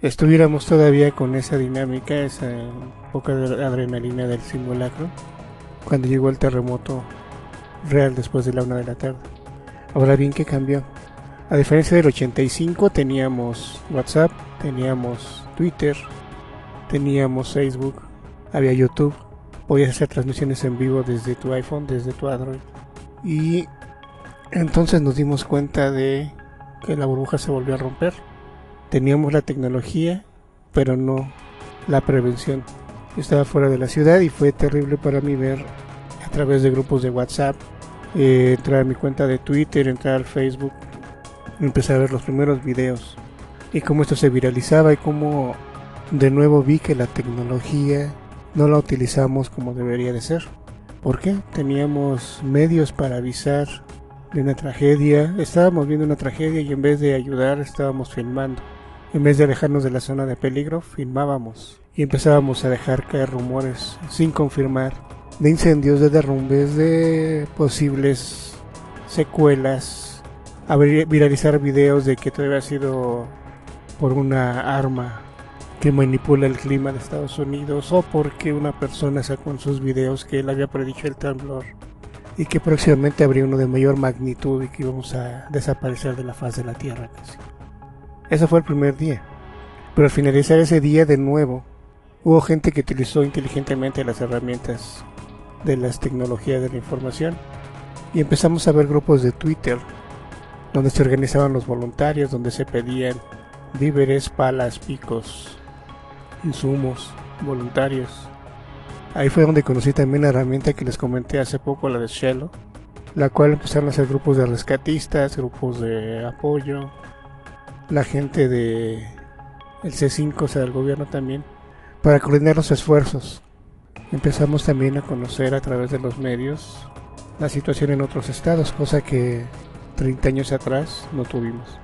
estuviéramos todavía con esa dinámica, esa poca adrenalina del simulacro, cuando llegó el terremoto real después de la una de la tarde. Ahora bien, ¿qué cambió? A diferencia del 85 teníamos WhatsApp, teníamos Twitter, teníamos Facebook, había YouTube, podías hacer transmisiones en vivo desde tu iPhone, desde tu Android. Y entonces nos dimos cuenta de que la burbuja se volvió a romper. Teníamos la tecnología, pero no la prevención. estaba fuera de la ciudad y fue terrible para mí ver a través de grupos de WhatsApp, eh, entrar a mi cuenta de Twitter, entrar al Facebook, empezar a ver los primeros videos y cómo esto se viralizaba y cómo de nuevo vi que la tecnología no la utilizamos como debería de ser. ¿Por qué? Teníamos medios para avisar de una tragedia. Estábamos viendo una tragedia y en vez de ayudar estábamos filmando. En vez de alejarnos de la zona de peligro, filmábamos y empezábamos a dejar caer rumores sin confirmar de incendios, de derrumbes, de posibles secuelas, a viralizar videos de que todo había sido por una arma que manipula el clima de Estados Unidos o porque una persona sacó en sus videos que él había predicho el temblor y que próximamente habría uno de mayor magnitud y que íbamos a desaparecer de la faz de la Tierra casi. Ese fue el primer día. Pero al finalizar ese día de nuevo, hubo gente que utilizó inteligentemente las herramientas de las tecnologías de la información y empezamos a ver grupos de Twitter donde se organizaban los voluntarios, donde se pedían víveres, palas, picos, insumos, voluntarios. Ahí fue donde conocí también la herramienta que les comenté hace poco, la de Shello, la cual empezaron a hacer grupos de rescatistas, grupos de apoyo, la gente de el C5, o sea, del gobierno también, para coordinar los esfuerzos. Empezamos también a conocer a través de los medios la situación en otros estados, cosa que 30 años atrás no tuvimos.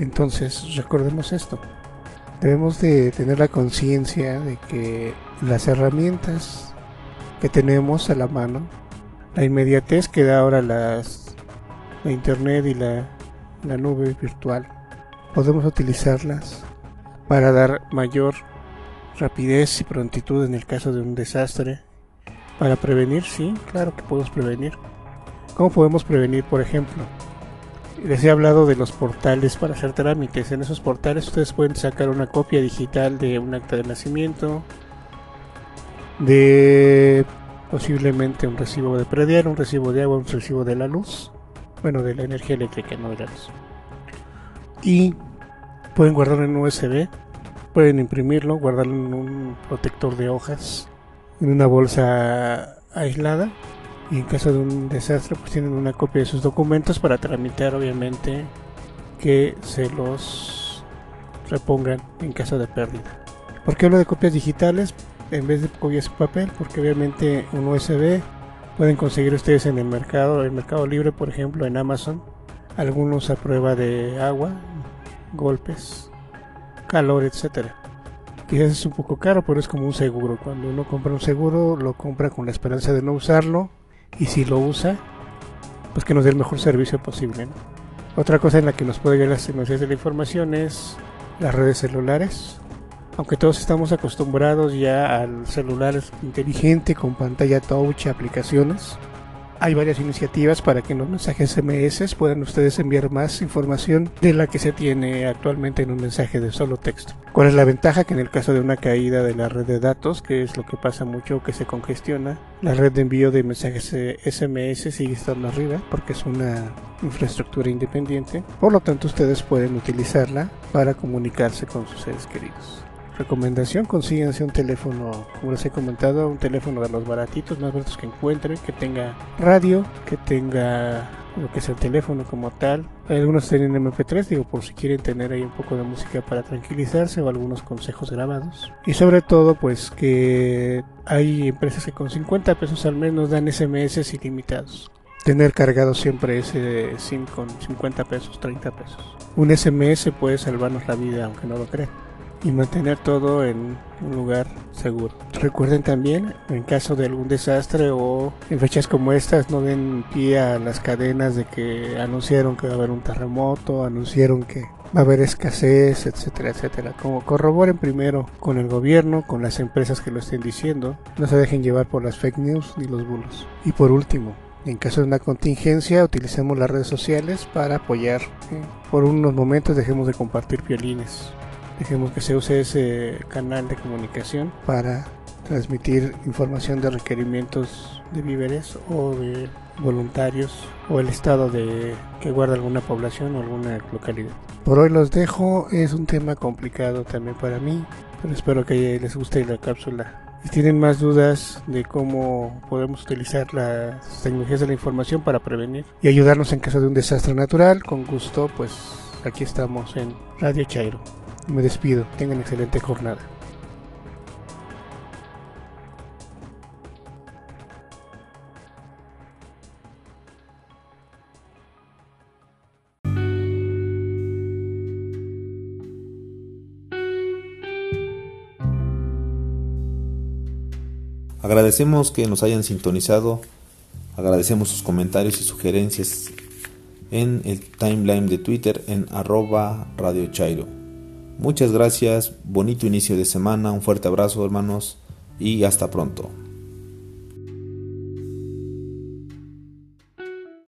Entonces, recordemos esto. Debemos de tener la conciencia de que las herramientas que tenemos a la mano, la inmediatez que da ahora las, la internet y la, la nube virtual, podemos utilizarlas para dar mayor rapidez y prontitud en el caso de un desastre. Para prevenir, sí, claro que podemos prevenir. ¿Cómo podemos prevenir, por ejemplo? Les he hablado de los portales para hacer trámites. En esos portales ustedes pueden sacar una copia digital de un acta de nacimiento, de posiblemente un recibo de predial, un recibo de agua, un recibo de la luz, bueno, de la energía eléctrica, no de la luz. Y pueden guardarlo en USB, pueden imprimirlo, guardarlo en un protector de hojas, en una bolsa aislada y en caso de un desastre pues tienen una copia de sus documentos para tramitar obviamente que se los repongan en caso de pérdida. ¿Por qué hablo de copias digitales en vez de copias en papel? Porque obviamente un USB pueden conseguir ustedes en el mercado, el mercado libre por ejemplo en Amazon, algunos a prueba de agua, golpes, calor, etcétera. Quizás es un poco caro, pero es como un seguro. Cuando uno compra un seguro, lo compra con la esperanza de no usarlo y si lo usa, pues que nos dé el mejor servicio posible. Otra cosa en la que nos puede ayudar las tecnologías de la información es las redes celulares. Aunque todos estamos acostumbrados ya al celular inteligente con pantalla touch, aplicaciones, hay varias iniciativas para que en los mensajes SMS puedan ustedes enviar más información de la que se tiene actualmente en un mensaje de solo texto. ¿Cuál es la ventaja? Que en el caso de una caída de la red de datos, que es lo que pasa mucho, que se congestiona, la red de envío de mensajes SMS sigue estando arriba porque es una infraestructura independiente. Por lo tanto, ustedes pueden utilizarla para comunicarse con sus seres queridos recomendación, consíganse un teléfono, como les he comentado, un teléfono de los baratitos, más baratos que encuentren, que tenga radio, que tenga lo que es el teléfono como tal. Algunos tienen MP3, digo, por si quieren tener ahí un poco de música para tranquilizarse o algunos consejos grabados. Y sobre todo, pues que hay empresas que con 50 pesos al mes nos dan SMS ilimitados. Tener cargado siempre ese SIM con 50 pesos, 30 pesos. Un SMS puede salvarnos la vida, aunque no lo crean y mantener todo en un lugar seguro. Recuerden también, en caso de algún desastre o en fechas como estas, no den pie a las cadenas de que anunciaron que va a haber un terremoto, anunciaron que va a haber escasez, etcétera, etcétera. Como corroboren primero con el gobierno, con las empresas que lo estén diciendo, no se dejen llevar por las fake news ni los bulos. Y por último, en caso de una contingencia, utilicemos las redes sociales para apoyar. Por unos momentos dejemos de compartir violines. Dejemos que se use ese canal de comunicación para transmitir información de requerimientos de víveres o de voluntarios o el estado de que guarda alguna población o alguna localidad. Por hoy los dejo, es un tema complicado también para mí, pero espero que les guste la cápsula. Si tienen más dudas de cómo podemos utilizar las tecnologías de la información para prevenir y ayudarnos en caso de un desastre natural, con gusto, pues aquí estamos en Radio Chairo. Me despido. Tengan excelente jornada. Agradecemos que nos hayan sintonizado, agradecemos sus comentarios y sugerencias en el timeline de Twitter en arroba Radio Chairo. Muchas gracias, bonito inicio de semana, un fuerte abrazo hermanos y hasta pronto.